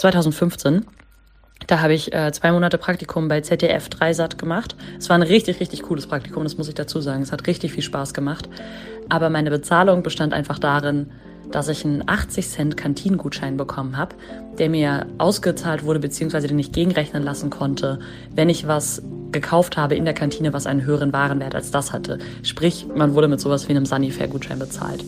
2015. Da habe ich äh, zwei Monate Praktikum bei ZDF Dreisat gemacht. Es war ein richtig, richtig cooles Praktikum, das muss ich dazu sagen. Es hat richtig viel Spaß gemacht. Aber meine Bezahlung bestand einfach darin, dass ich einen 80 Cent Kantinengutschein bekommen habe, der mir ausgezahlt wurde, beziehungsweise den ich gegenrechnen lassen konnte, wenn ich was gekauft habe in der Kantine, was einen höheren Warenwert als das hatte. Sprich, man wurde mit sowas wie einem Sunnyfair-Gutschein bezahlt.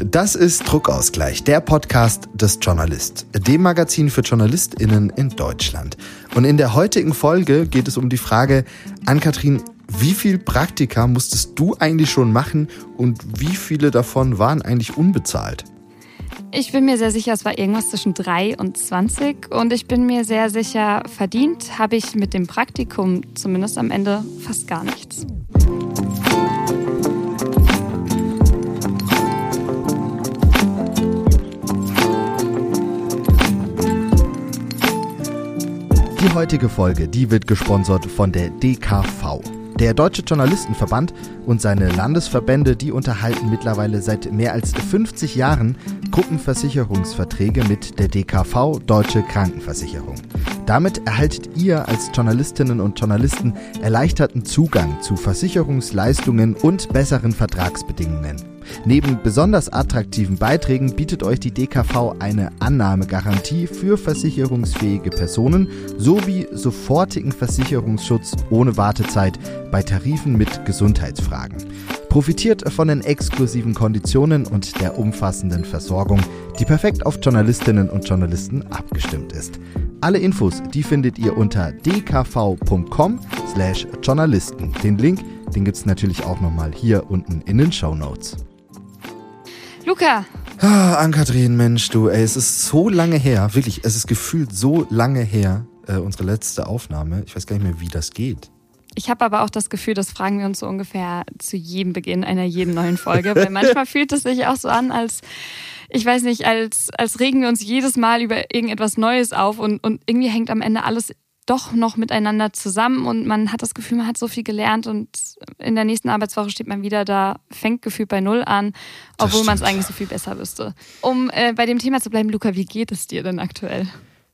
Das ist Druckausgleich, der Podcast des Journalist, dem Magazin für JournalistInnen in Deutschland. Und in der heutigen Folge geht es um die Frage, Ann-Kathrin, wie viel Praktika musstest du eigentlich schon machen und wie viele davon waren eigentlich unbezahlt? Ich bin mir sehr sicher, es war irgendwas zwischen 3 und 20 und ich bin mir sehr sicher, verdient habe ich mit dem Praktikum zumindest am Ende fast gar nichts. Die heutige Folge, die wird gesponsert von der DKV. Der Deutsche Journalistenverband und seine Landesverbände, die unterhalten mittlerweile seit mehr als 50 Jahren Gruppenversicherungsverträge mit der DKV Deutsche Krankenversicherung. Damit erhaltet ihr als Journalistinnen und Journalisten erleichterten Zugang zu Versicherungsleistungen und besseren Vertragsbedingungen. Neben besonders attraktiven Beiträgen bietet euch die DKV eine Annahmegarantie für versicherungsfähige Personen sowie sofortigen Versicherungsschutz ohne Wartezeit bei Tarifen mit Gesundheitsfragen. Profitiert von den exklusiven Konditionen und der umfassenden Versorgung, die perfekt auf Journalistinnen und Journalisten abgestimmt ist. Alle Infos, die findet ihr unter dkv.com/journalisten. Den Link, den gibt es natürlich auch nochmal hier unten in den Show Notes. Luca! Ah, Ann-Kathrin, Mensch, du, ey, es ist so lange her, wirklich, es ist gefühlt so lange her, äh, unsere letzte Aufnahme. Ich weiß gar nicht mehr, wie das geht. Ich habe aber auch das Gefühl, das fragen wir uns so ungefähr zu jedem Beginn einer jeden neuen Folge, weil manchmal fühlt es sich auch so an, als, ich weiß nicht, als, als regen wir uns jedes Mal über irgendetwas Neues auf und, und irgendwie hängt am Ende alles doch noch miteinander zusammen und man hat das Gefühl, man hat so viel gelernt und in der nächsten Arbeitswoche steht man wieder da, fängt gefühlt bei Null an, obwohl man es eigentlich so viel besser wüsste. Um äh, bei dem Thema zu bleiben, Luca, wie geht es dir denn aktuell?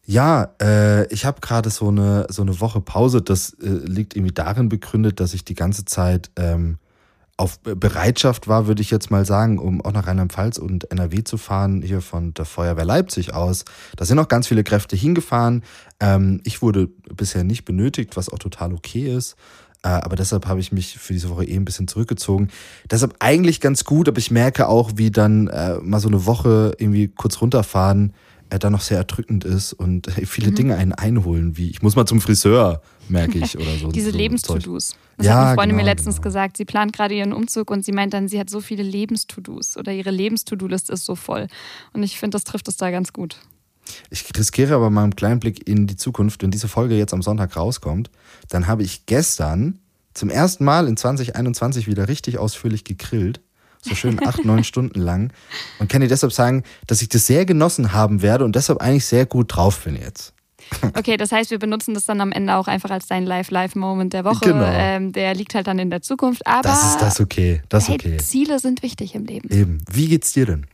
Ja, äh, ich habe gerade so eine, so eine Woche Pause. Das äh, liegt irgendwie darin begründet, dass ich die ganze Zeit ähm, auf Bereitschaft war, würde ich jetzt mal sagen, um auch nach Rheinland-Pfalz und NRW zu fahren, hier von der Feuerwehr Leipzig aus. Da sind auch ganz viele Kräfte hingefahren. Ähm, ich wurde bisher nicht benötigt, was auch total okay ist. Äh, aber deshalb habe ich mich für diese Woche eh ein bisschen zurückgezogen. Deshalb eigentlich ganz gut, aber ich merke auch, wie dann äh, mal so eine Woche irgendwie kurz runterfahren er dann noch sehr erdrückend ist und viele mhm. Dinge einen einholen, wie ich muss mal zum Friseur, merke ich oder so. Diese so Lebens-To-Dos. Das ja, hat eine Freundin genau, mir letztens genau. gesagt. Sie plant gerade ihren Umzug und sie meint dann, sie hat so viele Lebens-To-Dos oder ihre Lebens-To-Do-Liste ist so voll. Und ich finde, das trifft es da ganz gut. Ich riskiere aber mal einen kleinen Blick in die Zukunft. Wenn diese Folge jetzt am Sonntag rauskommt, dann habe ich gestern zum ersten Mal in 2021 wieder richtig ausführlich gegrillt so schön acht, neun Stunden lang. Und kann dir deshalb sagen, dass ich das sehr genossen haben werde und deshalb eigentlich sehr gut drauf bin jetzt. Okay, das heißt, wir benutzen das dann am Ende auch einfach als dein Live-Live-Moment der Woche. Genau. Ähm, der liegt halt dann in der Zukunft. Aber das ist das okay. Das hey, okay. Ziele sind wichtig im Leben. Eben. Wie geht's dir denn?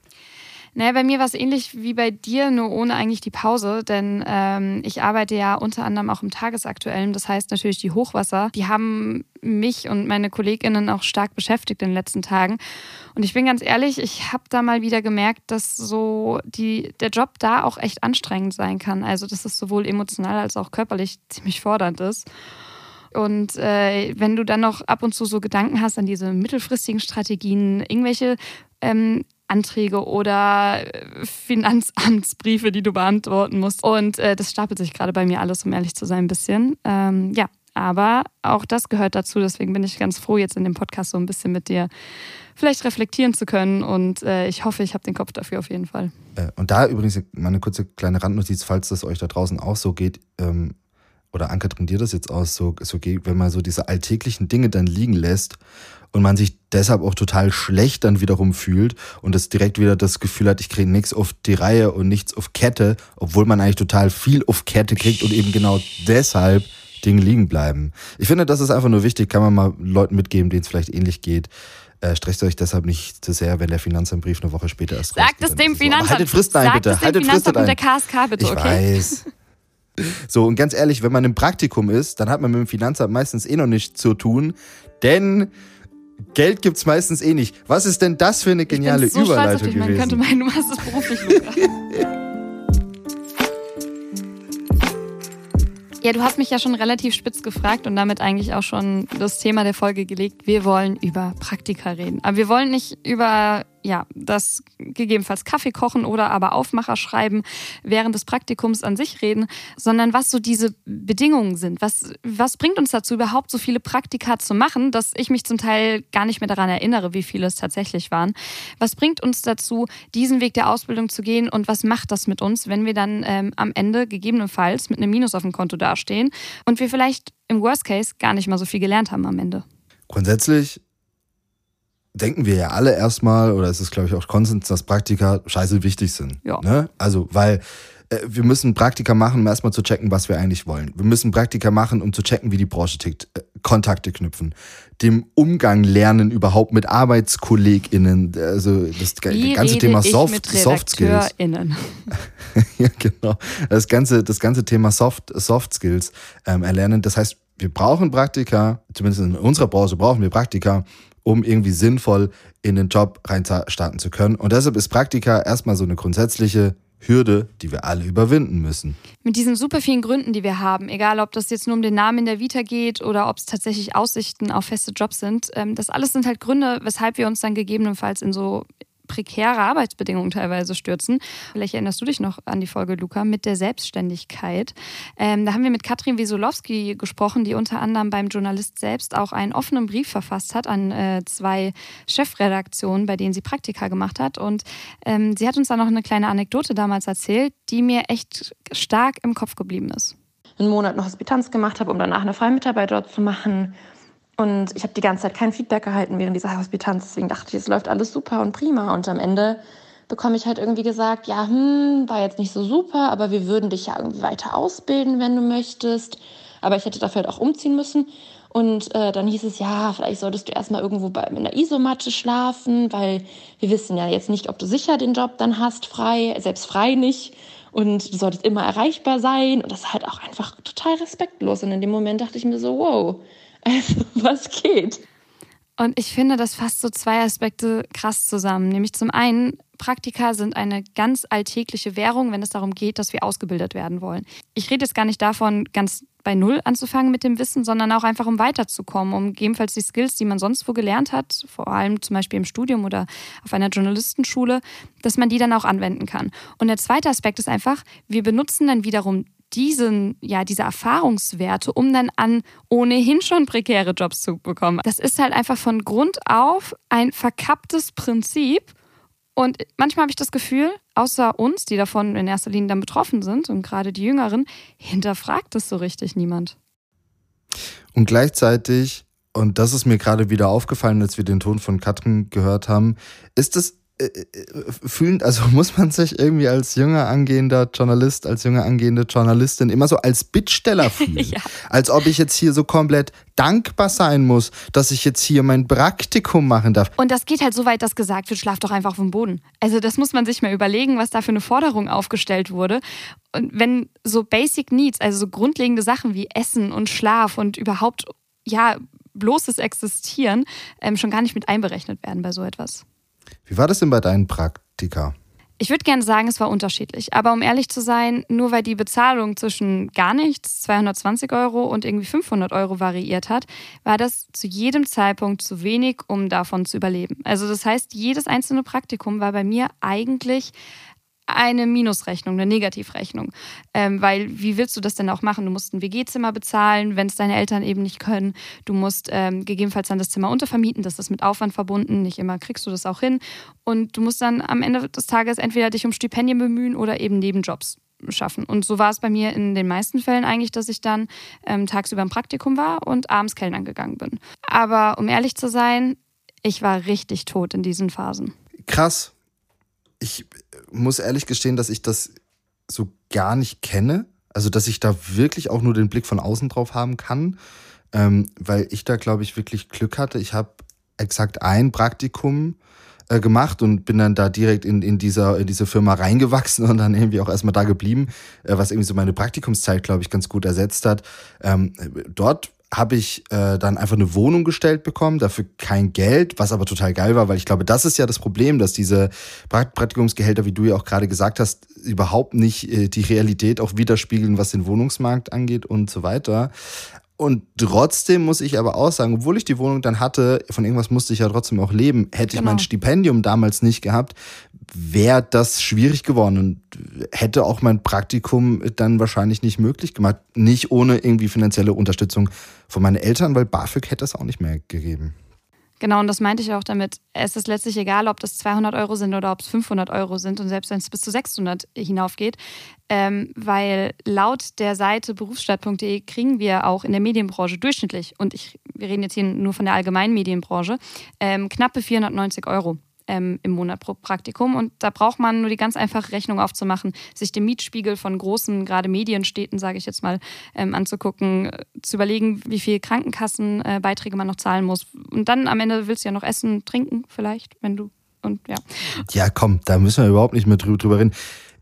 Naja, bei mir war es ähnlich wie bei dir, nur ohne eigentlich die Pause, denn ähm, ich arbeite ja unter anderem auch im Tagesaktuellen. Das heißt natürlich die Hochwasser, die haben mich und meine KollegInnen auch stark beschäftigt in den letzten Tagen. Und ich bin ganz ehrlich, ich habe da mal wieder gemerkt, dass so die, der Job da auch echt anstrengend sein kann. Also, dass es sowohl emotional als auch körperlich ziemlich fordernd ist. Und äh, wenn du dann noch ab und zu so Gedanken hast an diese mittelfristigen Strategien, irgendwelche ähm, Anträge oder äh, Finanzamtsbriefe, die du beantworten musst. Und äh, das stapelt sich gerade bei mir alles, um ehrlich zu sein, ein bisschen. Ähm, ja, aber auch das gehört dazu. Deswegen bin ich ganz froh, jetzt in dem Podcast so ein bisschen mit dir vielleicht reflektieren zu können. Und äh, ich hoffe, ich habe den Kopf dafür auf jeden Fall. Äh, und da übrigens mal eine kurze kleine Randnotiz, falls das euch da draußen auch so geht. Ähm, oder Anke, dir das jetzt aus, so, so wenn man so diese alltäglichen Dinge dann liegen lässt und man sich deshalb auch total schlecht dann wiederum fühlt und das direkt wieder das Gefühl hat, ich kriege nichts auf die Reihe und nichts auf Kette, obwohl man eigentlich total viel auf Kette kriegt und eben genau deshalb Dinge liegen bleiben. Ich finde, das ist einfach nur wichtig, kann man mal Leuten mitgeben, denen es vielleicht ähnlich geht. Äh, stresst euch deshalb nicht zu sehr, wenn der Finanzamtbrief eine Woche später ist. Sagt es dem Finanzamt. haltet Fristen ein, bitte. Haltet Fristen ein. der KSK bitte, ich okay? weiß. So, und ganz ehrlich, wenn man im Praktikum ist, dann hat man mit dem Finanzamt meistens eh noch nichts zu tun, denn Geld gibt's meistens eh nicht. Was ist denn das für eine geniale ich bin so Überleitung stolz auf dich. gewesen? Man könnte meinen, du machst es beruflich. Ja, du hast mich ja schon relativ spitz gefragt und damit eigentlich auch schon das Thema der Folge gelegt. Wir wollen über Praktika reden. Aber wir wollen nicht über ja, das gegebenenfalls Kaffee kochen oder aber Aufmacher schreiben während des Praktikums an sich reden, sondern was so diese Bedingungen sind. Was, was bringt uns dazu, überhaupt so viele Praktika zu machen, dass ich mich zum Teil gar nicht mehr daran erinnere, wie viele es tatsächlich waren. Was bringt uns dazu, diesen Weg der Ausbildung zu gehen und was macht das mit uns, wenn wir dann ähm, am Ende gegebenenfalls mit einem Minus auf dem Konto dastehen und wir vielleicht im Worst Case gar nicht mal so viel gelernt haben am Ende? Grundsätzlich denken wir ja alle erstmal, oder es ist glaube ich auch Konsens, dass Praktika scheiße wichtig sind. Ja. Ne? Also, weil äh, wir müssen Praktika machen, um erstmal zu checken, was wir eigentlich wollen. Wir müssen Praktika machen, um zu checken, wie die Branche tickt. Äh, Kontakte knüpfen, dem Umgang lernen überhaupt mit ArbeitskollegInnen, also das wie ganze Thema Soft, Soft Skills. ja, genau. Das ganze, das ganze Thema Soft, Soft Skills ähm, erlernen. Das heißt, wir brauchen Praktika, zumindest in unserer Branche brauchen wir Praktika, um irgendwie sinnvoll in den Job reinstarten zu können. Und deshalb ist Praktika erstmal so eine grundsätzliche Hürde, die wir alle überwinden müssen. Mit diesen super vielen Gründen, die wir haben, egal ob das jetzt nur um den Namen in der Vita geht oder ob es tatsächlich Aussichten auf feste Jobs sind, ähm, das alles sind halt Gründe, weshalb wir uns dann gegebenenfalls in so prekäre Arbeitsbedingungen teilweise stürzen. Vielleicht erinnerst du dich noch an die Folge, Luca, mit der Selbstständigkeit. Ähm, da haben wir mit Katrin Wiesolowski gesprochen, die unter anderem beim Journalist selbst auch einen offenen Brief verfasst hat an äh, zwei Chefredaktionen, bei denen sie Praktika gemacht hat. Und ähm, sie hat uns da noch eine kleine Anekdote damals erzählt, die mir echt stark im Kopf geblieben ist. Einen Monat noch Hospitanz gemacht habe, um danach eine Freimitarbeit dort zu machen und ich habe die ganze Zeit kein Feedback gehalten während dieser Hospitanz. Deswegen dachte ich, es läuft alles super und prima. Und am Ende bekomme ich halt irgendwie gesagt, ja, hm, war jetzt nicht so super, aber wir würden dich ja irgendwie weiter ausbilden, wenn du möchtest. Aber ich hätte dafür halt auch umziehen müssen. Und äh, dann hieß es, ja, vielleicht solltest du erstmal irgendwo bei, in der Isomatte schlafen, weil wir wissen ja jetzt nicht, ob du sicher den Job dann hast, frei, selbst frei nicht. Und du solltest immer erreichbar sein. Und das ist halt auch einfach total respektlos. Und in dem Moment dachte ich mir so, wow, also, was geht? Und ich finde, das fasst so zwei Aspekte krass zusammen. Nämlich zum einen, Praktika sind eine ganz alltägliche Währung, wenn es darum geht, dass wir ausgebildet werden wollen. Ich rede jetzt gar nicht davon, ganz bei Null anzufangen mit dem Wissen, sondern auch einfach, um weiterzukommen, um gegebenenfalls die Skills, die man sonst wo gelernt hat, vor allem zum Beispiel im Studium oder auf einer Journalistenschule, dass man die dann auch anwenden kann. Und der zweite Aspekt ist einfach, wir benutzen dann wiederum diesen, ja, diese Erfahrungswerte, um dann an ohnehin schon prekäre Jobs zu bekommen. Das ist halt einfach von Grund auf ein verkapptes Prinzip. Und manchmal habe ich das Gefühl, außer uns, die davon in erster Linie dann betroffen sind und gerade die Jüngeren, hinterfragt das so richtig niemand. Und gleichzeitig, und das ist mir gerade wieder aufgefallen, als wir den Ton von Katrin gehört haben, ist es fühlen, also muss man sich irgendwie als junger angehender Journalist, als junge angehende Journalistin immer so als Bittsteller fühlen. ja. Als ob ich jetzt hier so komplett dankbar sein muss, dass ich jetzt hier mein Praktikum machen darf. Und das geht halt so weit, dass gesagt wird, schlaf doch einfach auf dem Boden. Also das muss man sich mal überlegen, was da für eine Forderung aufgestellt wurde. Und wenn so Basic Needs, also so grundlegende Sachen wie Essen und Schlaf und überhaupt, ja, bloßes Existieren ähm, schon gar nicht mit einberechnet werden bei so etwas. Wie war das denn bei deinen Praktika? Ich würde gerne sagen, es war unterschiedlich. Aber um ehrlich zu sein, nur weil die Bezahlung zwischen gar nichts, 220 Euro und irgendwie 500 Euro variiert hat, war das zu jedem Zeitpunkt zu wenig, um davon zu überleben. Also das heißt, jedes einzelne Praktikum war bei mir eigentlich eine Minusrechnung, eine Negativrechnung. Ähm, weil wie willst du das denn auch machen? Du musst ein WG-Zimmer bezahlen, wenn es deine Eltern eben nicht können. Du musst ähm, gegebenenfalls dann das Zimmer untervermieten, das ist mit Aufwand verbunden. Nicht immer kriegst du das auch hin. Und du musst dann am Ende des Tages entweder dich um Stipendien bemühen oder eben Nebenjobs schaffen. Und so war es bei mir in den meisten Fällen eigentlich, dass ich dann ähm, tagsüber im Praktikum war und abends Kellnern gegangen bin. Aber um ehrlich zu sein, ich war richtig tot in diesen Phasen. Krass, ich muss ehrlich gestehen, dass ich das so gar nicht kenne. Also, dass ich da wirklich auch nur den Blick von außen drauf haben kann. Ähm, weil ich da, glaube ich, wirklich Glück hatte. Ich habe exakt ein Praktikum äh, gemacht und bin dann da direkt in, in, dieser, in diese Firma reingewachsen und dann irgendwie auch erstmal da geblieben, äh, was irgendwie so meine Praktikumszeit, glaube ich, ganz gut ersetzt hat. Ähm, dort habe ich äh, dann einfach eine Wohnung gestellt bekommen, dafür kein Geld, was aber total geil war, weil ich glaube, das ist ja das Problem, dass diese Praktikumsgehälter, wie du ja auch gerade gesagt hast, überhaupt nicht äh, die Realität auch widerspiegeln, was den Wohnungsmarkt angeht und so weiter. Und trotzdem muss ich aber auch sagen, obwohl ich die Wohnung dann hatte, von irgendwas musste ich ja trotzdem auch leben. Hätte genau. ich mein. Stipendium damals nicht gehabt, wäre das schwierig geworden und hätte auch mein Praktikum dann wahrscheinlich nicht möglich gemacht. Nicht ohne irgendwie finanzielle Unterstützung von meinen Eltern, weil BAföG hätte es auch nicht mehr gegeben. Genau, und das meinte ich auch damit. Es ist letztlich egal, ob das 200 Euro sind oder ob es 500 Euro sind und selbst wenn es bis zu 600 hinaufgeht, ähm, weil laut der Seite berufsstadt.de kriegen wir auch in der Medienbranche durchschnittlich, und ich, wir reden jetzt hier nur von der allgemeinen Medienbranche, ähm, knappe 490 Euro ähm, im Monat pro Praktikum. Und da braucht man nur die ganz einfache Rechnung aufzumachen, sich den Mietspiegel von großen, gerade Medienstädten, sage ich jetzt mal, ähm, anzugucken, äh, zu überlegen, wie viel Krankenkassenbeiträge äh, man noch zahlen muss. Und dann am Ende willst du ja noch essen, trinken vielleicht, wenn du und ja. Ja, komm, da müssen wir überhaupt nicht mehr drüber reden.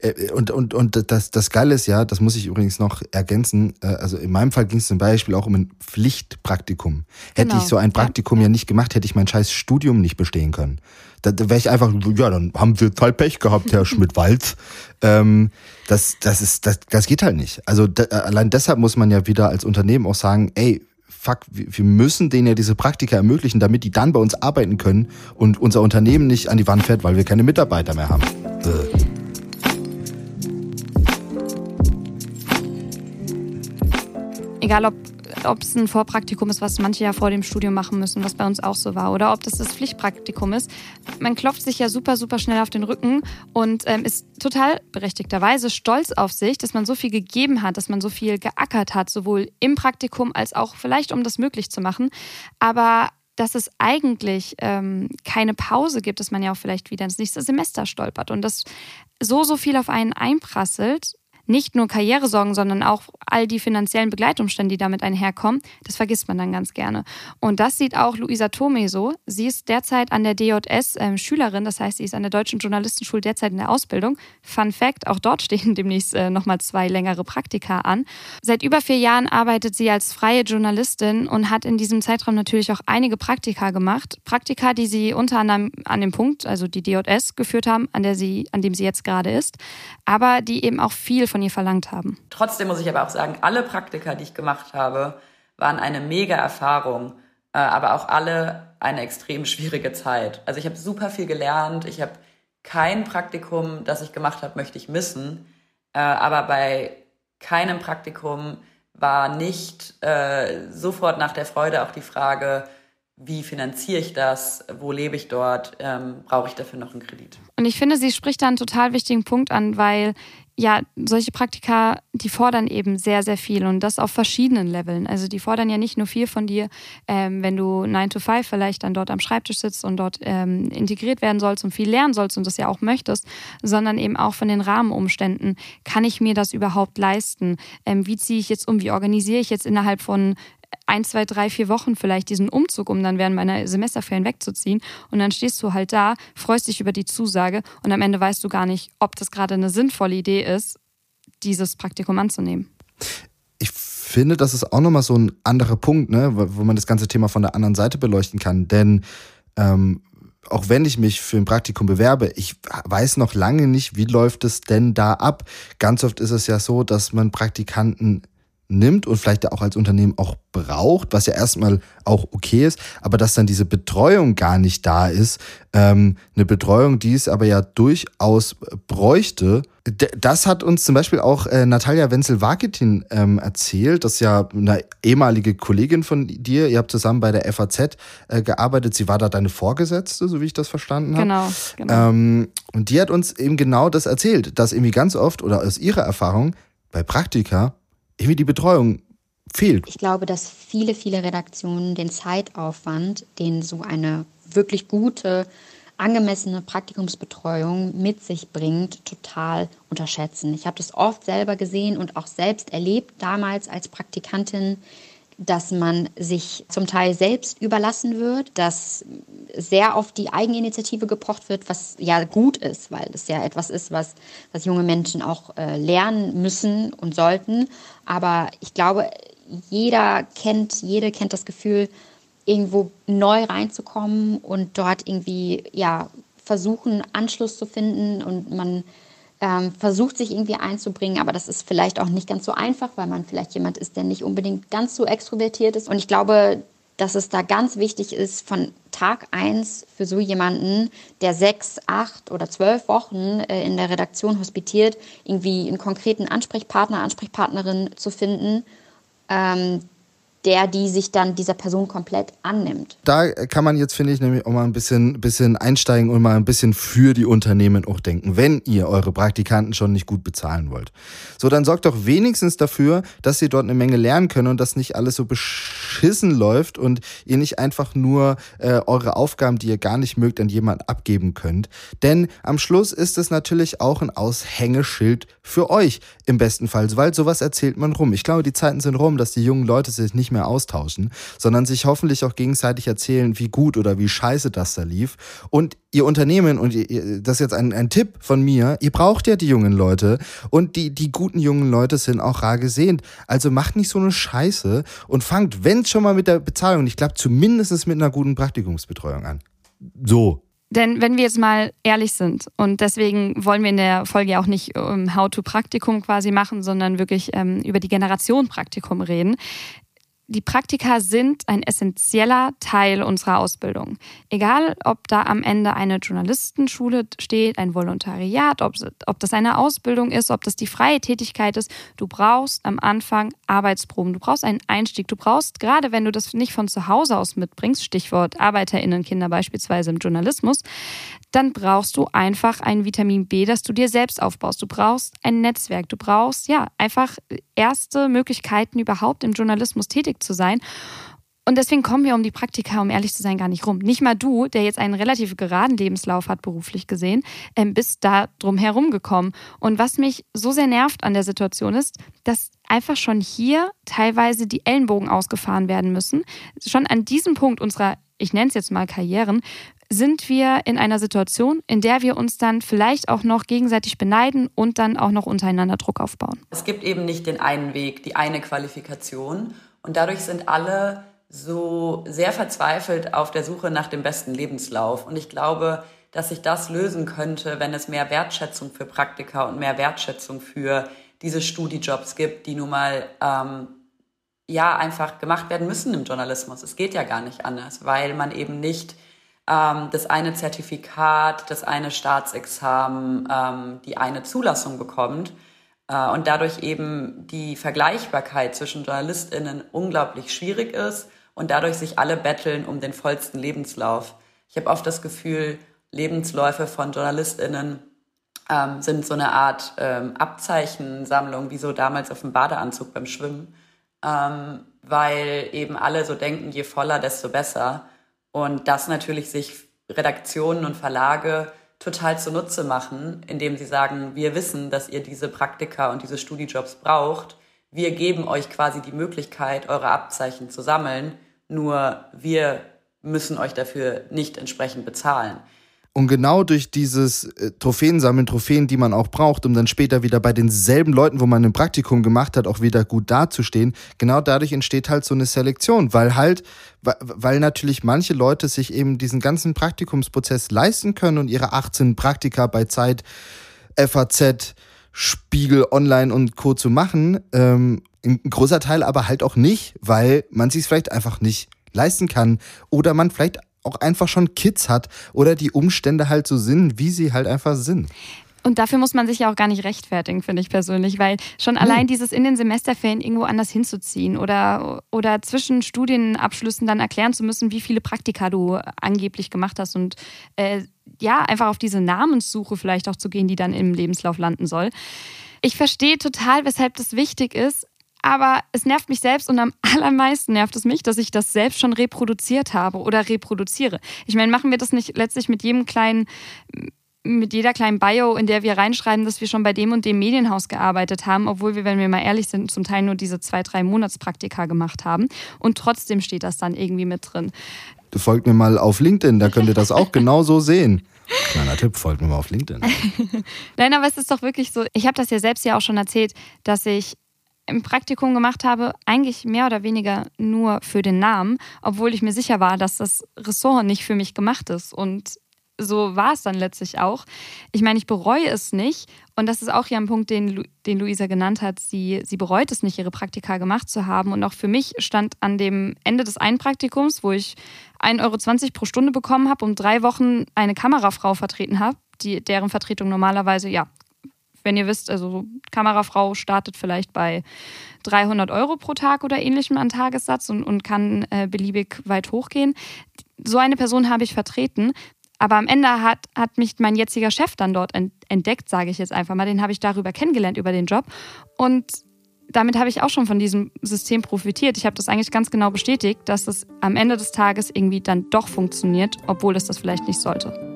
Äh, und, und, und das, das Geile ist ja, das muss ich übrigens noch ergänzen, äh, also in meinem Fall ging es zum Beispiel auch um ein Pflichtpraktikum. Hätte genau. ich so ein Praktikum ja. ja nicht gemacht, hätte ich mein scheiß Studium nicht bestehen können. Da, da wäre ich einfach, ja, dann haben wir halt Pech gehabt, Herr Schmidt-Walz. Ähm, das, das, ist, das, das geht halt nicht. Also da, allein deshalb muss man ja wieder als Unternehmen auch sagen, ey, fuck, wir müssen denen ja diese Praktika ermöglichen, damit die dann bei uns arbeiten können und unser Unternehmen nicht an die Wand fährt, weil wir keine Mitarbeiter mehr haben. Äh. Egal ob es ein Vorpraktikum ist, was manche ja vor dem Studium machen müssen, was bei uns auch so war, oder ob das das Pflichtpraktikum ist. Man klopft sich ja super, super schnell auf den Rücken und ähm, ist total berechtigterweise stolz auf sich, dass man so viel gegeben hat, dass man so viel geackert hat, sowohl im Praktikum als auch vielleicht, um das möglich zu machen. Aber dass es eigentlich ähm, keine Pause gibt, dass man ja auch vielleicht wieder ins nächste Semester stolpert und dass so, so viel auf einen einprasselt nicht nur Karrieresorgen, sondern auch all die finanziellen Begleitumstände, die damit einherkommen, das vergisst man dann ganz gerne. Und das sieht auch Luisa Tome so. Sie ist derzeit an der DJS äh, Schülerin, das heißt, sie ist an der Deutschen Journalistenschule derzeit in der Ausbildung. Fun Fact, auch dort stehen demnächst äh, nochmal zwei längere Praktika an. Seit über vier Jahren arbeitet sie als freie Journalistin und hat in diesem Zeitraum natürlich auch einige Praktika gemacht. Praktika, die sie unter anderem an dem Punkt, also die DJS, geführt haben, an, der sie, an dem sie jetzt gerade ist, aber die eben auch viel von ihr verlangt haben. Trotzdem muss ich aber auch sagen, alle Praktika, die ich gemacht habe, waren eine mega Erfahrung, äh, aber auch alle eine extrem schwierige Zeit. Also ich habe super viel gelernt, ich habe kein Praktikum, das ich gemacht habe, möchte ich missen, äh, aber bei keinem Praktikum war nicht äh, sofort nach der Freude auch die Frage, wie finanziere ich das, wo lebe ich dort, ähm, brauche ich dafür noch einen Kredit. Und ich finde, sie spricht da einen total wichtigen Punkt an, weil ja, solche Praktika, die fordern eben sehr, sehr viel und das auf verschiedenen Leveln. Also die fordern ja nicht nur viel von dir, ähm, wenn du 9 to 5 vielleicht dann dort am Schreibtisch sitzt und dort ähm, integriert werden sollst und viel lernen sollst und das ja auch möchtest, sondern eben auch von den Rahmenumständen. Kann ich mir das überhaupt leisten? Ähm, wie ziehe ich jetzt um? Wie organisiere ich jetzt innerhalb von ein, zwei, drei, vier Wochen vielleicht diesen Umzug, um dann während meiner Semesterferien wegzuziehen. Und dann stehst du halt da, freust dich über die Zusage und am Ende weißt du gar nicht, ob das gerade eine sinnvolle Idee ist, dieses Praktikum anzunehmen. Ich finde, das ist auch nochmal so ein anderer Punkt, ne, wo man das ganze Thema von der anderen Seite beleuchten kann. Denn ähm, auch wenn ich mich für ein Praktikum bewerbe, ich weiß noch lange nicht, wie läuft es denn da ab. Ganz oft ist es ja so, dass man Praktikanten nimmt und vielleicht auch als Unternehmen auch braucht, was ja erstmal auch okay ist, aber dass dann diese Betreuung gar nicht da ist, ähm, eine Betreuung, die es aber ja durchaus bräuchte. Das hat uns zum Beispiel auch äh, Natalia Wenzel-Wagetin ähm, erzählt, das ist ja eine ehemalige Kollegin von dir, ihr habt zusammen bei der FAZ äh, gearbeitet, sie war da deine Vorgesetzte, so wie ich das verstanden habe. Genau, genau. Ähm, und die hat uns eben genau das erzählt, dass irgendwie ganz oft oder aus ihrer Erfahrung bei Praktika irgendwie die Betreuung fehlt. Ich glaube, dass viele, viele Redaktionen den Zeitaufwand, den so eine wirklich gute, angemessene Praktikumsbetreuung mit sich bringt, total unterschätzen. Ich habe das oft selber gesehen und auch selbst erlebt, damals als Praktikantin, dass man sich zum Teil selbst überlassen wird, dass sehr auf die Eigeninitiative gepocht wird, was ja gut ist, weil es ja etwas ist, was, was junge Menschen auch äh, lernen müssen und sollten. Aber ich glaube, jeder kennt, jede kennt das Gefühl, irgendwo neu reinzukommen und dort irgendwie ja versuchen, Anschluss zu finden und man ähm, versucht sich irgendwie einzubringen, aber das ist vielleicht auch nicht ganz so einfach, weil man vielleicht jemand ist, der nicht unbedingt ganz so extrovertiert ist. Und ich glaube, dass es da ganz wichtig ist, von Tag 1 für so jemanden, der sechs, acht oder zwölf Wochen äh, in der Redaktion hospitiert, irgendwie einen konkreten Ansprechpartner, Ansprechpartnerin zu finden, ähm, der die sich dann dieser Person komplett annimmt. Da kann man jetzt, finde ich, nämlich auch mal ein bisschen, bisschen einsteigen und mal ein bisschen für die Unternehmen auch denken, wenn ihr eure Praktikanten schon nicht gut bezahlen wollt. So, dann sorgt doch wenigstens dafür, dass sie dort eine Menge lernen können und dass nicht alles so beschissen läuft und ihr nicht einfach nur äh, eure Aufgaben, die ihr gar nicht mögt, an jemand abgeben könnt. Denn am Schluss ist es natürlich auch ein Aushängeschild für euch im besten Fall, weil sowas erzählt man rum. Ich glaube, die Zeiten sind rum, dass die jungen Leute sich nicht mehr austauschen, sondern sich hoffentlich auch gegenseitig erzählen, wie gut oder wie scheiße das da lief. Und ihr Unternehmen, und ihr, das ist jetzt ein, ein Tipp von mir, ihr braucht ja die jungen Leute und die, die guten jungen Leute sind auch rar gesehnt. Also macht nicht so eine Scheiße und fangt, wenn schon mal mit der Bezahlung, ich glaube zumindest mit einer guten Praktikumsbetreuung an. So, denn wenn wir jetzt mal ehrlich sind, und deswegen wollen wir in der Folge auch nicht um ähm, How-to-Praktikum quasi machen, sondern wirklich ähm, über die Generation Praktikum reden, die Praktika sind ein essentieller Teil unserer Ausbildung. Egal, ob da am Ende eine Journalistenschule steht, ein Volontariat, ob, ob das eine Ausbildung ist, ob das die freie Tätigkeit ist, du brauchst am Anfang Arbeitsproben, du brauchst einen Einstieg, du brauchst, gerade wenn du das nicht von zu Hause aus mitbringst, Stichwort Arbeiterinnenkinder beispielsweise im Journalismus, dann brauchst du einfach ein Vitamin B, das du dir selbst aufbaust. Du brauchst ein Netzwerk, du brauchst ja einfach erste Möglichkeiten überhaupt im Journalismus tätig zu sein. Und deswegen kommen wir um die Praktika, um ehrlich zu sein, gar nicht rum. Nicht mal du, der jetzt einen relativ geraden Lebenslauf hat, beruflich gesehen, ähm, bist da drum herum gekommen. Und was mich so sehr nervt an der Situation ist, dass einfach schon hier teilweise die Ellenbogen ausgefahren werden müssen. Schon an diesem Punkt unserer, ich nenne es jetzt mal Karrieren, sind wir in einer Situation, in der wir uns dann vielleicht auch noch gegenseitig beneiden und dann auch noch untereinander Druck aufbauen. Es gibt eben nicht den einen Weg, die eine Qualifikation. Und dadurch sind alle so sehr verzweifelt auf der Suche nach dem besten Lebenslauf. Und ich glaube, dass sich das lösen könnte, wenn es mehr Wertschätzung für Praktika und mehr Wertschätzung für diese Studijobs gibt, die nun mal ähm, ja einfach gemacht werden müssen im Journalismus. Es geht ja gar nicht anders, weil man eben nicht ähm, das eine Zertifikat, das eine Staatsexamen, ähm, die eine Zulassung bekommt äh, und dadurch eben die Vergleichbarkeit zwischen JournalistInnen unglaublich schwierig ist und dadurch sich alle betteln um den vollsten Lebenslauf. Ich habe oft das Gefühl, Lebensläufe von JournalistInnen ähm, sind so eine Art ähm, Abzeichensammlung, wie so damals auf dem Badeanzug beim Schwimmen, ähm, weil eben alle so denken, je voller, desto besser. Und das natürlich sich Redaktionen und Verlage total zunutze machen, indem sie sagen, wir wissen, dass ihr diese Praktika und diese Studijobs braucht. Wir geben euch quasi die Möglichkeit, eure Abzeichen zu sammeln. Nur wir müssen euch dafür nicht entsprechend bezahlen. Und genau durch dieses äh, Trophäen sammeln, Trophäen, die man auch braucht, um dann später wieder bei denselben Leuten, wo man ein Praktikum gemacht hat, auch wieder gut dazustehen, genau dadurch entsteht halt so eine Selektion, weil halt, weil natürlich manche Leute sich eben diesen ganzen Praktikumsprozess leisten können und ihre 18 Praktika bei Zeit, FAZ, Spiegel, Online und Co. zu machen. Ähm, ein großer Teil aber halt auch nicht, weil man sich vielleicht einfach nicht leisten kann oder man vielleicht auch einfach schon Kids hat oder die Umstände halt so sind, wie sie halt einfach sind. Und dafür muss man sich ja auch gar nicht rechtfertigen, finde ich persönlich, weil schon allein dieses in den Semesterferien irgendwo anders hinzuziehen oder, oder zwischen Studienabschlüssen dann erklären zu müssen, wie viele Praktika du angeblich gemacht hast und äh, ja, einfach auf diese Namenssuche vielleicht auch zu gehen, die dann im Lebenslauf landen soll. Ich verstehe total, weshalb das wichtig ist, aber es nervt mich selbst und am allermeisten nervt es mich, dass ich das selbst schon reproduziert habe oder reproduziere. Ich meine, machen wir das nicht letztlich mit jedem kleinen mit jeder kleinen Bio, in der wir reinschreiben, dass wir schon bei dem und dem Medienhaus gearbeitet haben, obwohl wir, wenn wir mal ehrlich sind, zum Teil nur diese zwei, drei Monatspraktika gemacht haben. Und trotzdem steht das dann irgendwie mit drin. Folgt mir mal auf LinkedIn, da könnt ihr das auch genau so sehen. Kleiner Tipp, folgt mir mal auf LinkedIn. Nein, aber es ist doch wirklich so, ich habe das ja selbst ja auch schon erzählt, dass ich im Praktikum gemacht habe, eigentlich mehr oder weniger nur für den Namen, obwohl ich mir sicher war, dass das Ressort nicht für mich gemacht ist. Und so war es dann letztlich auch. Ich meine, ich bereue es nicht. Und das ist auch ja ein Punkt, den, den Luisa genannt hat. Sie, sie bereut es nicht, ihre Praktika gemacht zu haben. Und auch für mich stand an dem Ende des einen Praktikums, wo ich 1,20 Euro pro Stunde bekommen habe und drei Wochen eine Kamerafrau vertreten habe, deren Vertretung normalerweise, ja, wenn ihr wisst, also Kamerafrau startet vielleicht bei 300 Euro pro Tag oder ähnlichem an Tagessatz und, und kann äh, beliebig weit hochgehen. So eine Person habe ich vertreten. Aber am Ende hat, hat mich mein jetziger Chef dann dort entdeckt, sage ich jetzt einfach mal. Den habe ich darüber kennengelernt, über den Job. Und damit habe ich auch schon von diesem System profitiert. Ich habe das eigentlich ganz genau bestätigt, dass es am Ende des Tages irgendwie dann doch funktioniert, obwohl es das vielleicht nicht sollte.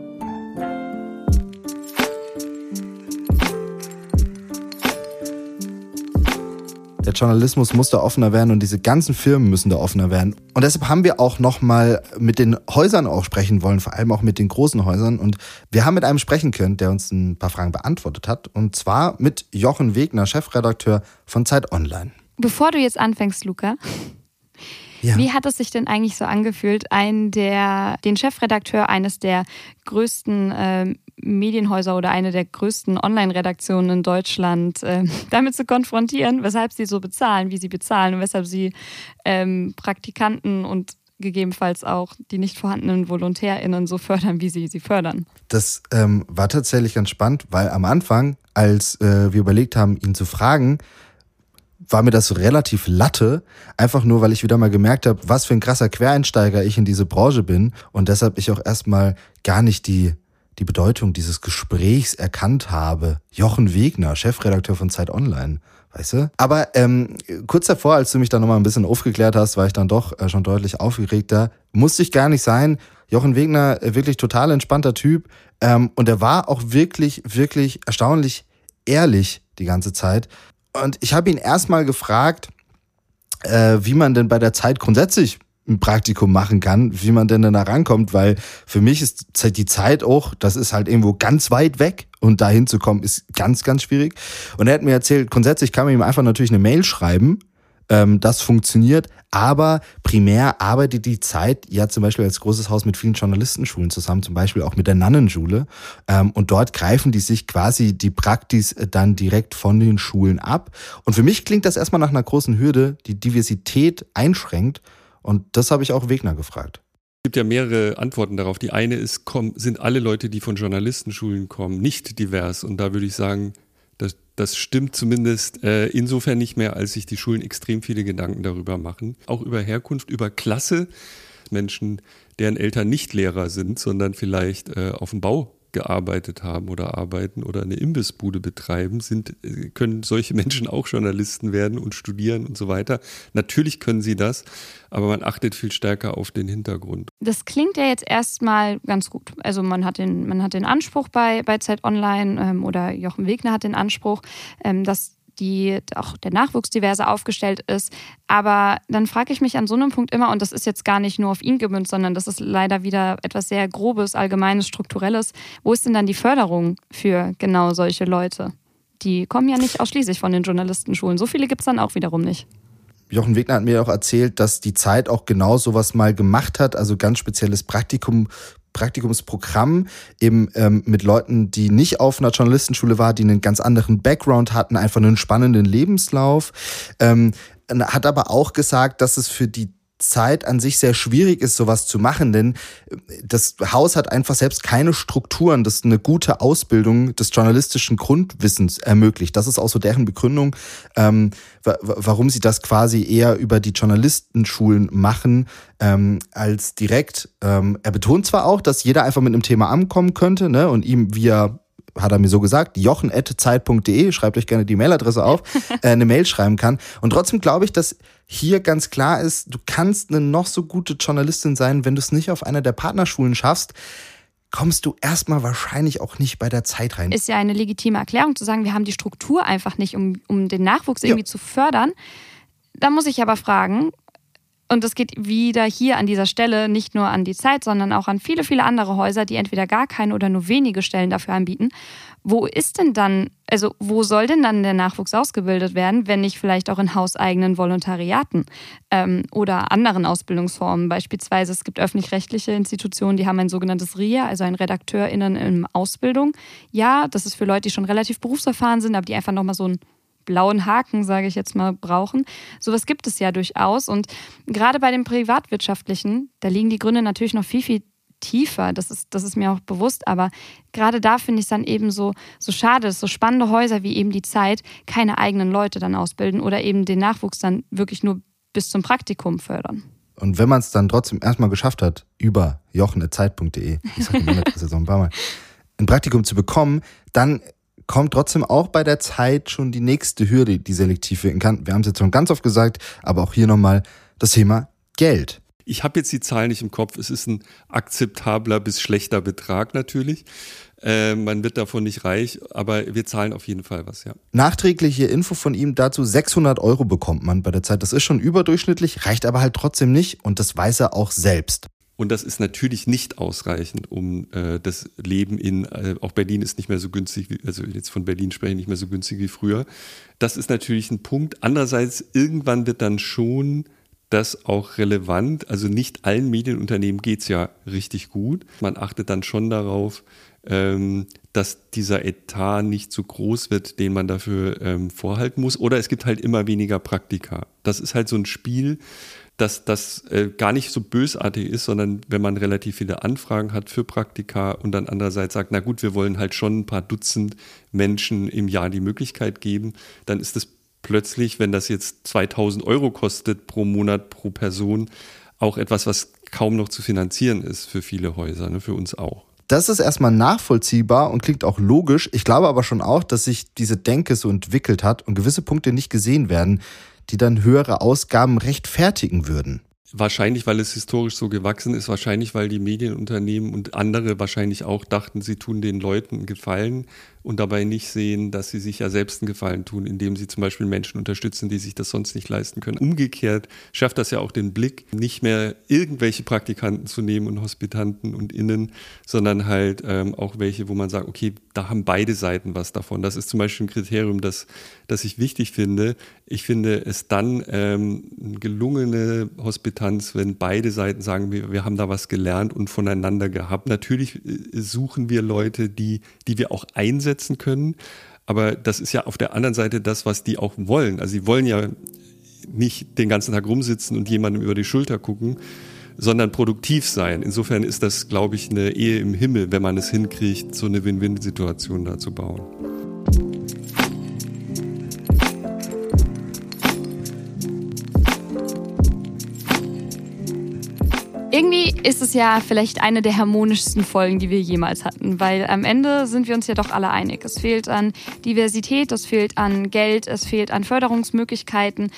Der Journalismus muss da offener werden und diese ganzen Firmen müssen da offener werden. Und deshalb haben wir auch nochmal mit den Häusern auch sprechen wollen, vor allem auch mit den großen Häusern. Und wir haben mit einem sprechen können, der uns ein paar Fragen beantwortet hat. Und zwar mit Jochen Wegner, Chefredakteur von Zeit Online. Bevor du jetzt anfängst, Luca, ja. Wie hat es sich denn eigentlich so angefühlt, einen der, den Chefredakteur eines der größten äh, Medienhäuser oder eine der größten Online-Redaktionen in Deutschland äh, damit zu konfrontieren, weshalb sie so bezahlen, wie sie bezahlen und weshalb sie ähm, Praktikanten und gegebenenfalls auch die nicht vorhandenen VolontärInnen so fördern, wie sie sie fördern. Das ähm, war tatsächlich ganz spannend, weil am Anfang, als äh, wir überlegt haben, ihn zu fragen, war mir das relativ latte, einfach nur, weil ich wieder mal gemerkt habe, was für ein krasser Quereinsteiger ich in diese Branche bin und deshalb ich auch erstmal gar nicht die, die Bedeutung dieses Gesprächs erkannt habe. Jochen Wegner, Chefredakteur von Zeit Online. Weißt du? Aber ähm, kurz davor, als du mich da nochmal ein bisschen aufgeklärt hast, war ich dann doch äh, schon deutlich aufgeregter. Musste ich gar nicht sein. Jochen Wegner, äh, wirklich total entspannter Typ. Ähm, und er war auch wirklich, wirklich erstaunlich ehrlich die ganze Zeit. Und ich habe ihn erstmal gefragt, äh, wie man denn bei der Zeit grundsätzlich ein Praktikum machen kann, wie man denn da rankommt, weil für mich ist die Zeit auch, das ist halt irgendwo ganz weit weg und dahin zu kommen ist ganz, ganz schwierig. Und er hat mir erzählt, grundsätzlich kann man ihm einfach natürlich eine Mail schreiben ähm, das funktioniert. Aber primär arbeitet die Zeit ja zum Beispiel als großes Haus mit vielen Journalistenschulen zusammen, zum Beispiel auch mit der Nannenschule. Ähm, und dort greifen die sich quasi die Praktis dann direkt von den Schulen ab. Und für mich klingt das erstmal nach einer großen Hürde, die Diversität einschränkt. Und das habe ich auch Wegner gefragt. Es gibt ja mehrere Antworten darauf. Die eine ist, sind alle Leute, die von Journalistenschulen kommen, nicht divers? Und da würde ich sagen, das, das stimmt zumindest äh, insofern nicht mehr, als sich die Schulen extrem viele Gedanken darüber machen. Auch über Herkunft, über Klasse. Menschen, deren Eltern nicht Lehrer sind, sondern vielleicht äh, auf dem Bau gearbeitet haben oder arbeiten oder eine Imbissbude betreiben, sind, können solche Menschen auch Journalisten werden und studieren und so weiter. Natürlich können sie das, aber man achtet viel stärker auf den Hintergrund. Das klingt ja jetzt erstmal ganz gut. Also man hat den, man hat den Anspruch bei, bei Zeit Online ähm, oder Jochen Wegner hat den Anspruch, ähm, dass die auch der Nachwuchs diverse aufgestellt ist. Aber dann frage ich mich an so einem Punkt immer, und das ist jetzt gar nicht nur auf ihn gemünzt, sondern das ist leider wieder etwas sehr Grobes, Allgemeines, Strukturelles. Wo ist denn dann die Förderung für genau solche Leute? Die kommen ja nicht ausschließlich von den Journalistenschulen. So viele gibt es dann auch wiederum nicht. Jochen Wegner hat mir auch erzählt, dass die Zeit auch genau sowas mal gemacht hat, also ganz spezielles Praktikum Praktikumsprogramm eben ähm, mit Leuten, die nicht auf einer Journalistenschule waren, die einen ganz anderen Background hatten, einfach einen spannenden Lebenslauf. Ähm, hat aber auch gesagt, dass es für die Zeit an sich sehr schwierig ist, sowas zu machen, denn äh, das Haus hat einfach selbst keine Strukturen, das eine gute Ausbildung des journalistischen Grundwissens ermöglicht. Das ist auch so deren Begründung, ähm, warum sie das quasi eher über die Journalistenschulen machen ähm, als direkt. Ähm, er betont zwar auch, dass jeder einfach mit einem Thema ankommen könnte ne, und ihm via hat er mir so gesagt, jochen.zeit.de, schreibt euch gerne die Mailadresse auf, äh, eine Mail schreiben kann. Und trotzdem glaube ich, dass hier ganz klar ist, du kannst eine noch so gute Journalistin sein, wenn du es nicht auf einer der Partnerschulen schaffst, kommst du erstmal wahrscheinlich auch nicht bei der Zeit rein. Ist ja eine legitime Erklärung zu sagen, wir haben die Struktur einfach nicht, um, um den Nachwuchs irgendwie ja. zu fördern. Da muss ich aber fragen, und das geht wieder hier an dieser Stelle nicht nur an die Zeit, sondern auch an viele, viele andere Häuser, die entweder gar keine oder nur wenige Stellen dafür anbieten. Wo ist denn dann, also wo soll denn dann der Nachwuchs ausgebildet werden, wenn nicht vielleicht auch in hauseigenen Volontariaten ähm, oder anderen Ausbildungsformen? Beispielsweise es gibt öffentlich-rechtliche Institutionen, die haben ein sogenanntes RIA, also ein RedakteurInnen in Ausbildung. Ja, das ist für Leute, die schon relativ berufserfahren sind, aber die einfach nochmal so ein blauen Haken, sage ich jetzt mal, brauchen. Sowas gibt es ja durchaus. Und gerade bei den privatwirtschaftlichen, da liegen die Gründe natürlich noch viel, viel tiefer. Das ist, das ist mir auch bewusst. Aber gerade da finde ich es dann eben so, so schade, dass so spannende Häuser wie eben die Zeit keine eigenen Leute dann ausbilden oder eben den Nachwuchs dann wirklich nur bis zum Praktikum fördern. Und wenn man es dann trotzdem erstmal geschafft hat, über jochen.zeit.de, ich sage Adresse so ein paar Mal, ein Praktikum zu bekommen, dann kommt trotzdem auch bei der Zeit schon die nächste Hürde, die selektiv wirken kann. Wir haben es jetzt schon ganz oft gesagt, aber auch hier nochmal das Thema Geld. Ich habe jetzt die Zahl nicht im Kopf. Es ist ein akzeptabler bis schlechter Betrag natürlich. Äh, man wird davon nicht reich, aber wir zahlen auf jeden Fall was, ja. Nachträgliche Info von ihm dazu, 600 Euro bekommt man bei der Zeit. Das ist schon überdurchschnittlich, reicht aber halt trotzdem nicht und das weiß er auch selbst. Und das ist natürlich nicht ausreichend, um äh, das Leben in, äh, auch Berlin ist nicht mehr so günstig, wie, also jetzt von Berlin spreche ich nicht mehr so günstig wie früher. Das ist natürlich ein Punkt. Andererseits, irgendwann wird dann schon das auch relevant. Also nicht allen Medienunternehmen geht's ja richtig gut. Man achtet dann schon darauf, ähm, dass dieser Etat nicht so groß wird, den man dafür ähm, vorhalten muss. Oder es gibt halt immer weniger Praktika. Das ist halt so ein Spiel, dass das äh, gar nicht so bösartig ist, sondern wenn man relativ viele Anfragen hat für Praktika und dann andererseits sagt, na gut, wir wollen halt schon ein paar Dutzend Menschen im Jahr die Möglichkeit geben, dann ist es plötzlich, wenn das jetzt 2000 Euro kostet pro Monat pro Person, auch etwas, was kaum noch zu finanzieren ist für viele Häuser, ne, für uns auch. Das ist erstmal nachvollziehbar und klingt auch logisch. Ich glaube aber schon auch, dass sich diese Denke so entwickelt hat und gewisse Punkte nicht gesehen werden die dann höhere Ausgaben rechtfertigen würden. Wahrscheinlich, weil es historisch so gewachsen ist, wahrscheinlich, weil die Medienunternehmen und andere wahrscheinlich auch dachten, sie tun den Leuten Gefallen und dabei nicht sehen, dass sie sich ja selbst einen Gefallen tun, indem sie zum Beispiel Menschen unterstützen, die sich das sonst nicht leisten können. Umgekehrt schafft das ja auch den Blick, nicht mehr irgendwelche Praktikanten zu nehmen und Hospitanten und Innen, sondern halt ähm, auch welche, wo man sagt, okay, da haben beide Seiten was davon. Das ist zum Beispiel ein Kriterium, das, das ich wichtig finde. Ich finde es dann ähm, gelungene Hospitanz, wenn beide Seiten sagen, wir, wir haben da was gelernt und voneinander gehabt. Natürlich äh, suchen wir Leute, die, die wir auch einsetzen umsetzen können. Aber das ist ja auf der anderen Seite das, was die auch wollen. Also sie wollen ja nicht den ganzen Tag rumsitzen und jemandem über die Schulter gucken, sondern produktiv sein. Insofern ist das, glaube ich, eine Ehe im Himmel, wenn man es hinkriegt, so eine Win-Win-Situation da zu bauen. Ist es ja vielleicht eine der harmonischsten Folgen, die wir jemals hatten, weil am Ende sind wir uns ja doch alle einig. Es fehlt an Diversität, es fehlt an Geld, es fehlt an Förderungsmöglichkeiten.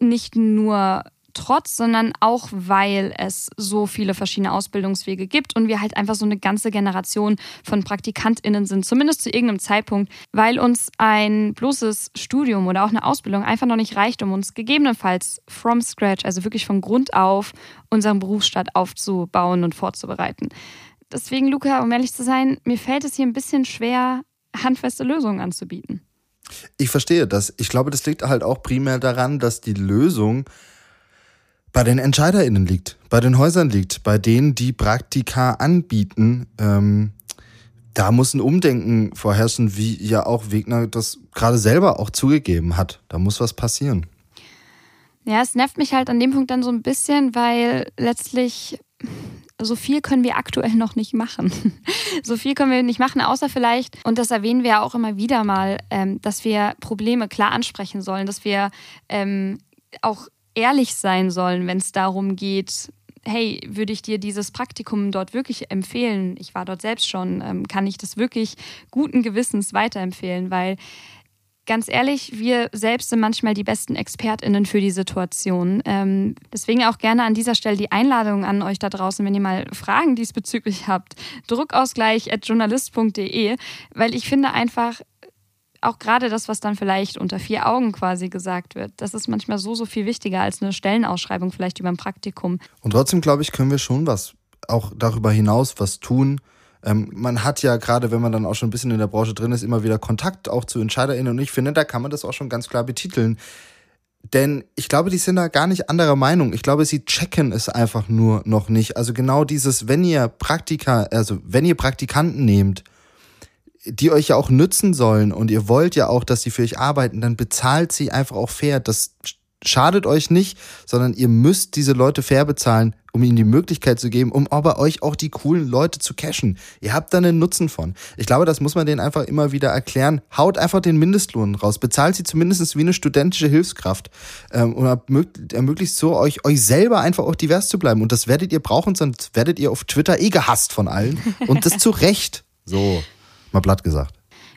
Nicht nur trotz, sondern auch weil es so viele verschiedene Ausbildungswege gibt und wir halt einfach so eine ganze Generation von PraktikantInnen sind, zumindest zu irgendeinem Zeitpunkt, weil uns ein bloßes Studium oder auch eine Ausbildung einfach noch nicht reicht, um uns gegebenenfalls from scratch, also wirklich von Grund auf, unseren Berufsstart aufzubauen und vorzubereiten. Deswegen, Luca, um ehrlich zu sein, mir fällt es hier ein bisschen schwer, handfeste Lösungen anzubieten. Ich verstehe das. Ich glaube, das liegt halt auch primär daran, dass die Lösung bei den EntscheiderInnen liegt, bei den Häusern liegt, bei denen, die Praktika anbieten. Ähm, da muss ein Umdenken vorherrschen, wie ja auch Wegner das gerade selber auch zugegeben hat. Da muss was passieren. Ja, es nervt mich halt an dem Punkt dann so ein bisschen, weil letztlich so viel können wir aktuell noch nicht machen. so viel können wir nicht machen, außer vielleicht, und das erwähnen wir ja auch immer wieder mal, ähm, dass wir Probleme klar ansprechen sollen, dass wir ähm, auch ehrlich sein sollen, wenn es darum geht, hey, würde ich dir dieses Praktikum dort wirklich empfehlen? Ich war dort selbst schon. Ähm, kann ich das wirklich guten Gewissens weiterempfehlen? Weil ganz ehrlich, wir selbst sind manchmal die besten ExpertInnen für die Situation. Ähm, deswegen auch gerne an dieser Stelle die Einladung an euch da draußen, wenn ihr mal Fragen diesbezüglich habt. Druckausgleich.journalist.de, weil ich finde einfach, auch gerade das, was dann vielleicht unter vier Augen quasi gesagt wird, das ist manchmal so, so viel wichtiger als eine Stellenausschreibung vielleicht über ein Praktikum. Und trotzdem, glaube ich, können wir schon was, auch darüber hinaus was tun, ähm, man hat ja gerade, wenn man dann auch schon ein bisschen in der Branche drin ist, immer wieder Kontakt auch zu EntscheiderInnen und ich finde, da kann man das auch schon ganz klar betiteln. Denn ich glaube, die sind da gar nicht anderer Meinung. Ich glaube, sie checken es einfach nur noch nicht. Also genau dieses, wenn ihr Praktika, also wenn ihr Praktikanten nehmt, die euch ja auch nützen sollen und ihr wollt ja auch, dass sie für euch arbeiten, dann bezahlt sie einfach auch fair. Das schadet euch nicht, sondern ihr müsst diese Leute fair bezahlen, um ihnen die Möglichkeit zu geben, um aber euch auch die coolen Leute zu cashen. Ihr habt da einen Nutzen von. Ich glaube, das muss man denen einfach immer wieder erklären. Haut einfach den Mindestlohn raus. Bezahlt sie zumindest wie eine studentische Hilfskraft. Ähm, und ermöglicht so euch, euch selber einfach auch divers zu bleiben. Und das werdet ihr brauchen, sonst werdet ihr auf Twitter eh gehasst von allen. Und das zu Recht. So, mal platt gesagt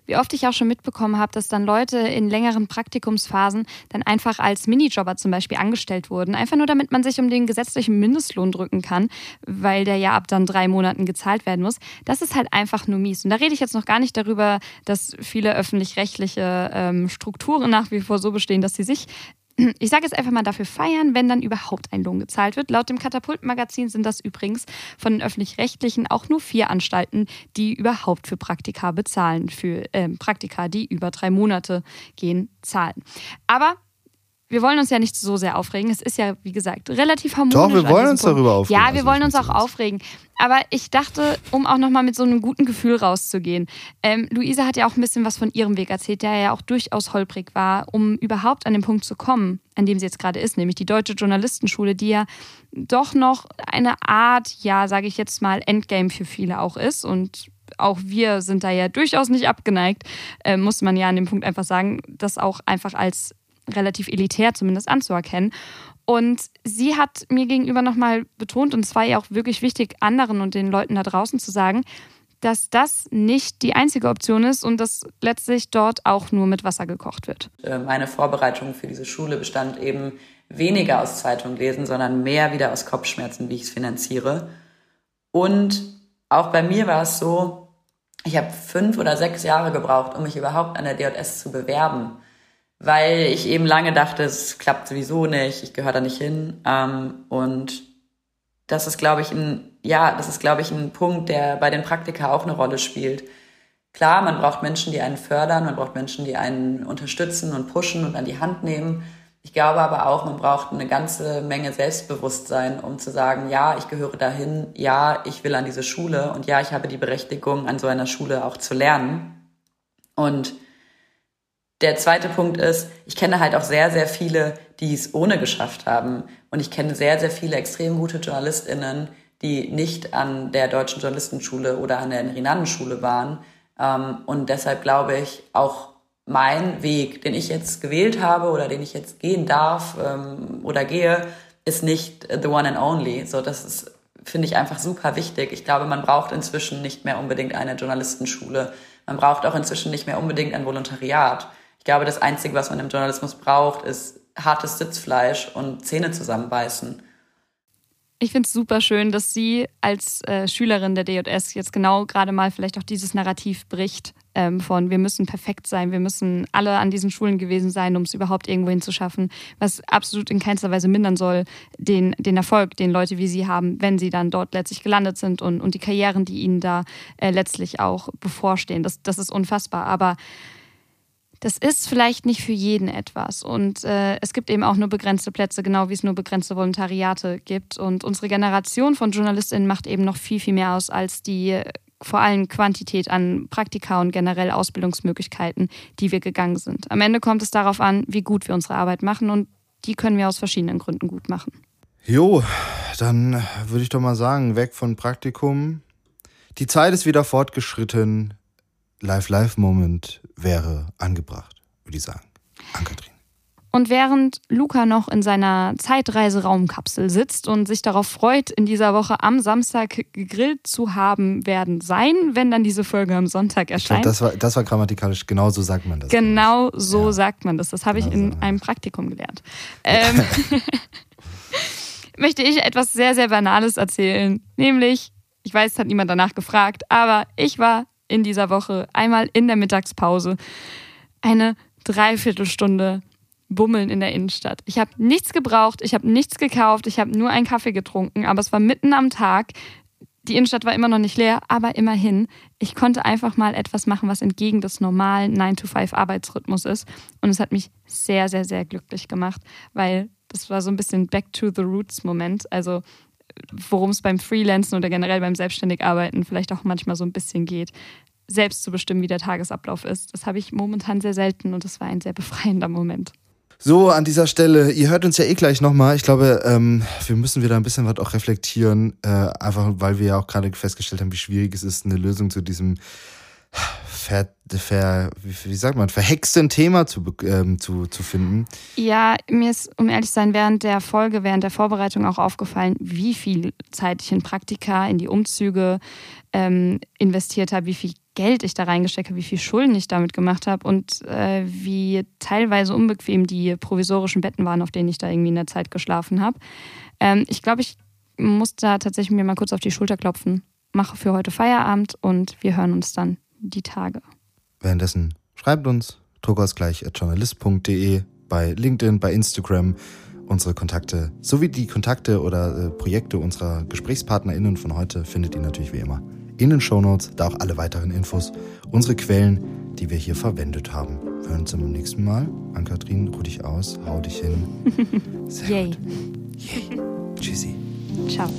wie oft ich auch schon mitbekommen habe, dass dann Leute in längeren Praktikumsphasen dann einfach als Minijobber zum Beispiel angestellt wurden. Einfach nur, damit man sich um den gesetzlichen Mindestlohn drücken kann, weil der ja ab dann drei Monaten gezahlt werden muss. Das ist halt einfach nur mies. Und da rede ich jetzt noch gar nicht darüber, dass viele öffentlich-rechtliche ähm, Strukturen nach wie vor so bestehen, dass sie sich ich sage jetzt einfach mal dafür feiern, wenn dann überhaupt ein Lohn gezahlt wird. Laut dem Katapult-Magazin sind das übrigens von den öffentlich-rechtlichen auch nur vier Anstalten, die überhaupt für Praktika bezahlen, für äh, Praktika, die über drei Monate gehen, zahlen. Aber wir wollen uns ja nicht so sehr aufregen. Es ist ja, wie gesagt, relativ harmonisch. Doch, wir wollen uns Punkt. darüber aufregen. Ja, wir also wollen uns auch aufregen. Aber ich dachte, um auch nochmal mit so einem guten Gefühl rauszugehen. Ähm, Luisa hat ja auch ein bisschen was von ihrem Weg erzählt, der ja auch durchaus holprig war, um überhaupt an den Punkt zu kommen, an dem sie jetzt gerade ist, nämlich die Deutsche Journalistenschule, die ja doch noch eine Art, ja, sage ich jetzt mal, Endgame für viele auch ist. Und auch wir sind da ja durchaus nicht abgeneigt, äh, muss man ja an dem Punkt einfach sagen, das auch einfach als relativ elitär zumindest anzuerkennen. Und sie hat mir gegenüber nochmal betont, und es war ihr auch wirklich wichtig, anderen und den Leuten da draußen zu sagen, dass das nicht die einzige Option ist und dass letztlich dort auch nur mit Wasser gekocht wird. Äh, meine Vorbereitung für diese Schule bestand eben weniger aus Zeitung lesen, sondern mehr wieder aus Kopfschmerzen, wie ich es finanziere. Und auch bei mir war es so, ich habe fünf oder sechs Jahre gebraucht, um mich überhaupt an der DJS zu bewerben weil ich eben lange dachte, es klappt sowieso nicht, ich gehöre da nicht hin. Ähm, und das ist, glaube ich, ein, ja, das ist, glaube ich, ein Punkt, der bei den Praktika auch eine Rolle spielt. Klar, man braucht Menschen, die einen fördern, man braucht Menschen, die einen unterstützen und pushen und an die Hand nehmen. Ich glaube aber auch, man braucht eine ganze Menge Selbstbewusstsein, um zu sagen, ja, ich gehöre dahin, ja, ich will an diese Schule und ja, ich habe die Berechtigung, an so einer Schule auch zu lernen. Und der zweite Punkt ist, ich kenne halt auch sehr, sehr viele, die es ohne geschafft haben. Und ich kenne sehr, sehr viele extrem gute JournalistInnen, die nicht an der Deutschen Journalistenschule oder an der Rinandenschule waren. Ähm, und deshalb glaube ich, auch mein Weg, den ich jetzt gewählt habe oder den ich jetzt gehen darf ähm, oder gehe, ist nicht the one and only. So, das ist, finde ich einfach super wichtig. Ich glaube, man braucht inzwischen nicht mehr unbedingt eine Journalistenschule. Man braucht auch inzwischen nicht mehr unbedingt ein Volontariat. Ich glaube, das Einzige, was man im Journalismus braucht, ist hartes Sitzfleisch und Zähne zusammenbeißen. Ich finde es super schön, dass sie als äh, Schülerin der DJS jetzt genau gerade mal vielleicht auch dieses Narrativ bricht ähm, von wir müssen perfekt sein, wir müssen alle an diesen Schulen gewesen sein, um es überhaupt irgendwo hinzuschaffen, was absolut in keinster Weise mindern soll, den, den Erfolg, den Leute wie sie haben, wenn sie dann dort letztlich gelandet sind und, und die Karrieren, die ihnen da äh, letztlich auch bevorstehen. Das, das ist unfassbar. Aber das ist vielleicht nicht für jeden etwas. Und äh, es gibt eben auch nur begrenzte Plätze, genau wie es nur begrenzte Volontariate gibt. Und unsere Generation von JournalistInnen macht eben noch viel, viel mehr aus als die äh, vor allem Quantität an Praktika und generell Ausbildungsmöglichkeiten, die wir gegangen sind. Am Ende kommt es darauf an, wie gut wir unsere Arbeit machen und die können wir aus verschiedenen Gründen gut machen. Jo, dann würde ich doch mal sagen, weg von Praktikum. Die Zeit ist wieder fortgeschritten. Live-Live-Moment wäre angebracht, würde ich sagen. An Kathrin. Und während Luca noch in seiner Zeitreise-Raumkapsel sitzt und sich darauf freut, in dieser Woche am Samstag gegrillt zu haben werden sein, wenn dann diese Folge am Sonntag erscheint. Glaub, das, war, das war grammatikalisch, genau so sagt man das. Genau so ja. sagt man das. Das habe genau ich in so. einem Praktikum gelernt. Ähm, möchte ich etwas sehr, sehr Banales erzählen. Nämlich, ich weiß, es hat niemand danach gefragt, aber ich war in dieser Woche einmal in der Mittagspause eine Dreiviertelstunde bummeln in der Innenstadt. Ich habe nichts gebraucht, ich habe nichts gekauft, ich habe nur einen Kaffee getrunken, aber es war mitten am Tag. Die Innenstadt war immer noch nicht leer, aber immerhin, ich konnte einfach mal etwas machen, was entgegen des normalen 9-to-5-Arbeitsrhythmus ist. Und es hat mich sehr, sehr, sehr glücklich gemacht, weil das war so ein bisschen Back to the Roots-Moment. Also worum es beim Freelancen oder generell beim Selbstständigarbeiten vielleicht auch manchmal so ein bisschen geht selbst zu bestimmen, wie der Tagesablauf ist. Das habe ich momentan sehr selten und das war ein sehr befreiender Moment. So, an dieser Stelle, ihr hört uns ja eh gleich nochmal. Ich glaube, ähm, wir müssen wieder ein bisschen was auch reflektieren, äh, einfach weil wir ja auch gerade festgestellt haben, wie schwierig es ist, eine Lösung zu diesem ver, ver, wie, sagt man, verhexten Thema zu, ähm, zu, zu finden. Ja, mir ist, um ehrlich zu sein, während der Folge, während der Vorbereitung auch aufgefallen, wie viel Zeit ich in Praktika, in die Umzüge ähm, investiert habe, wie viel Geld ich da reingesteckt habe, wie viel Schulden ich damit gemacht habe und äh, wie teilweise unbequem die provisorischen Betten waren, auf denen ich da irgendwie in der Zeit geschlafen habe. Ähm, ich glaube, ich muss da tatsächlich mir mal kurz auf die Schulter klopfen, mache für heute Feierabend und wir hören uns dann die Tage. Währenddessen schreibt uns druckausgleich.journalist.de bei LinkedIn, bei Instagram unsere Kontakte sowie die Kontakte oder äh, Projekte unserer GesprächspartnerInnen von heute findet ihr natürlich wie immer in den Shownotes, da auch alle weiteren Infos, unsere Quellen, die wir hier verwendet haben. Wir hören uns beim nächsten Mal. Ann-Kathrin, ruh dich aus, hau dich hin. Sehr Yay. Gut. Yay. Tschüssi. Ciao.